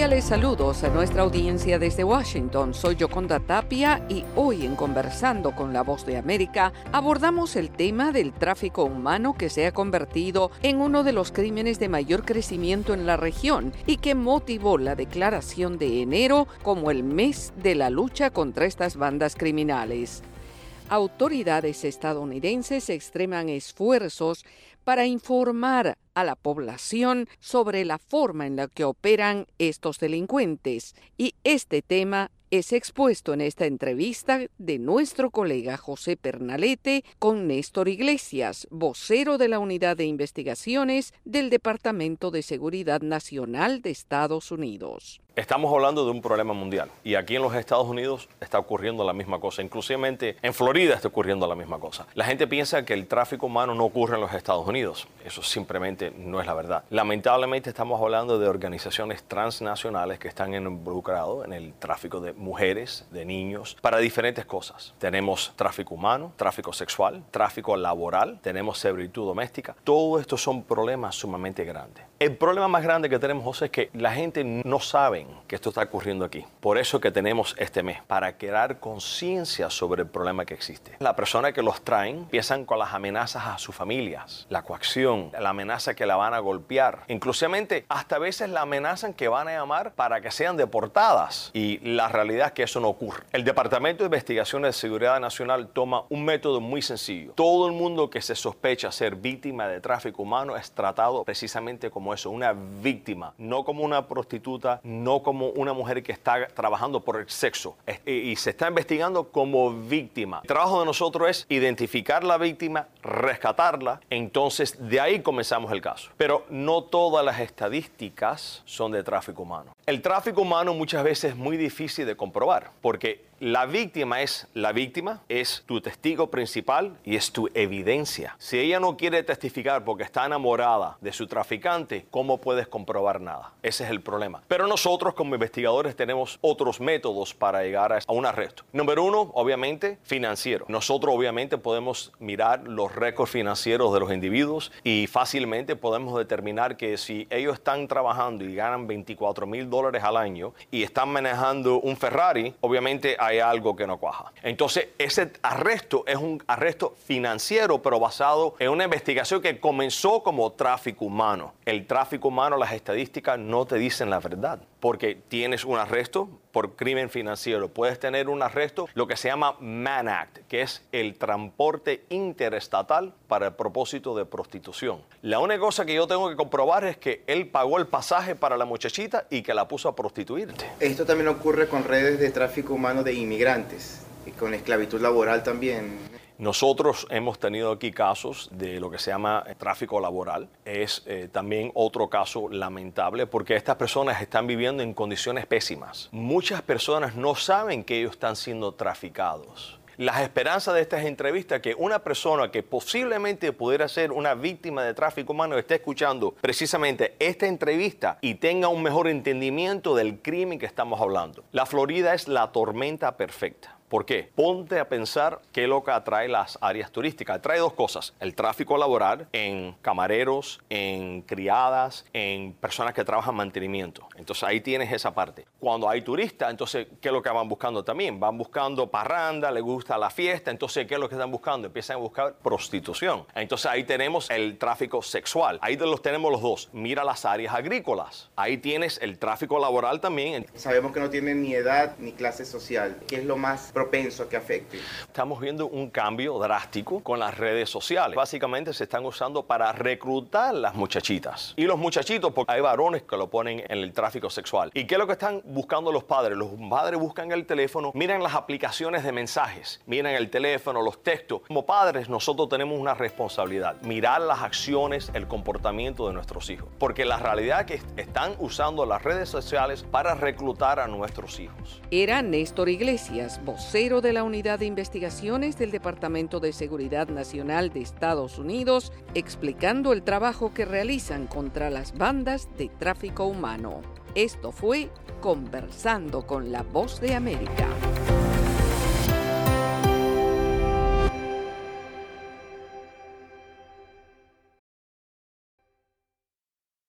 Cordiales saludos a nuestra audiencia desde Washington. Soy Yoconda Tapia y hoy en Conversando con la Voz de América abordamos el tema del tráfico humano que se ha convertido en uno de los crímenes de mayor crecimiento en la región y que motivó la declaración de enero como el mes de la lucha contra estas bandas criminales. Autoridades estadounidenses extreman esfuerzos para informar a la población sobre la forma en la que operan estos delincuentes y este tema es expuesto en esta entrevista de nuestro colega José Pernalete con Néstor Iglesias, vocero de la Unidad de Investigaciones del Departamento de Seguridad Nacional de Estados Unidos. Estamos hablando de un problema mundial y aquí en los Estados Unidos está ocurriendo la misma cosa, inclusive en Florida está ocurriendo la misma cosa. La gente piensa que el tráfico humano no ocurre en los Estados Unidos, eso simplemente no es la verdad. Lamentablemente estamos hablando de organizaciones transnacionales que están involucrados en el tráfico de mujeres, de niños, para diferentes cosas. Tenemos tráfico humano, tráfico sexual, tráfico laboral, tenemos servitud doméstica. Todo esto son problemas sumamente grandes. El problema más grande que tenemos, José, es que la gente no sabe que esto está ocurriendo aquí. Por eso que tenemos este mes, para crear conciencia sobre el problema que existe. La persona que los traen empiezan con las amenazas a sus familias, la coacción, la amenaza que la van a golpear. Inclusivamente, hasta veces la amenazan que van a llamar para que sean deportadas. Y la realidad es que eso no ocurre. El Departamento de Investigaciones de Seguridad Nacional toma un método muy sencillo. Todo el mundo que se sospecha ser víctima de tráfico humano es tratado precisamente como eso, una víctima, no como una prostituta, no como una mujer que está trabajando por el sexo y se está investigando como víctima. El trabajo de nosotros es identificar la víctima, rescatarla, entonces de ahí comenzamos el caso. Pero no todas las estadísticas son de tráfico humano. El tráfico humano muchas veces es muy difícil de comprobar porque la víctima es la víctima, es tu testigo principal y es tu evidencia. Si ella no quiere testificar porque está enamorada de su traficante, ¿cómo puedes comprobar nada? Ese es el problema. Pero nosotros como investigadores tenemos otros métodos para llegar a un arresto. Número uno, obviamente, financiero. Nosotros obviamente podemos mirar los récords financieros de los individuos y fácilmente podemos determinar que si ellos están trabajando y ganan 24 mil dólares al año y están manejando un Ferrari, obviamente hay hay algo que no cuaja. Entonces, ese arresto es un arresto financiero, pero basado en una investigación que comenzó como tráfico humano. El tráfico humano, las estadísticas no te dicen la verdad, porque tienes un arresto por crimen financiero, puedes tener un arresto, lo que se llama Man Act, que es el transporte interestatal para el propósito de prostitución. La única cosa que yo tengo que comprobar es que él pagó el pasaje para la muchachita y que la puso a prostituirte. Esto también ocurre con redes de tráfico humano de inmigrantes y con esclavitud laboral también. Nosotros hemos tenido aquí casos de lo que se llama tráfico laboral. Es eh, también otro caso lamentable porque estas personas están viviendo en condiciones pésimas. Muchas personas no saben que ellos están siendo traficados las esperanzas de estas entrevistas que una persona que posiblemente pudiera ser una víctima de tráfico humano esté escuchando precisamente esta entrevista y tenga un mejor entendimiento del crimen que estamos hablando. La Florida es la tormenta perfecta. ¿Por qué? Ponte a pensar qué es lo que atrae las áreas turísticas. Atrae dos cosas. El tráfico laboral en camareros, en criadas, en personas que trabajan mantenimiento. Entonces ahí tienes esa parte. Cuando hay turistas, entonces, ¿qué es lo que van buscando también? Van buscando parranda, les gusta la fiesta. Entonces, ¿qué es lo que están buscando? Empiezan a buscar prostitución. Entonces ahí tenemos el tráfico sexual. Ahí los tenemos los dos. Mira las áreas agrícolas. Ahí tienes el tráfico laboral también. Sabemos que no tienen ni edad ni clase social. ¿Qué es lo más propenso a que afecte. Estamos viendo un cambio drástico con las redes sociales. Básicamente se están usando para reclutar las muchachitas. Y los muchachitos, porque hay varones que lo ponen en el tráfico sexual. ¿Y qué es lo que están buscando los padres? Los padres buscan el teléfono, miran las aplicaciones de mensajes, miran el teléfono, los textos. Como padres nosotros tenemos una responsabilidad, mirar las acciones, el comportamiento de nuestros hijos. Porque la realidad es que están usando las redes sociales para reclutar a nuestros hijos. Era Néstor Iglesias, voz de la Unidad de Investigaciones del Departamento de Seguridad Nacional de Estados Unidos, explicando el trabajo que realizan contra las bandas de tráfico humano. Esto fue Conversando con la Voz de América.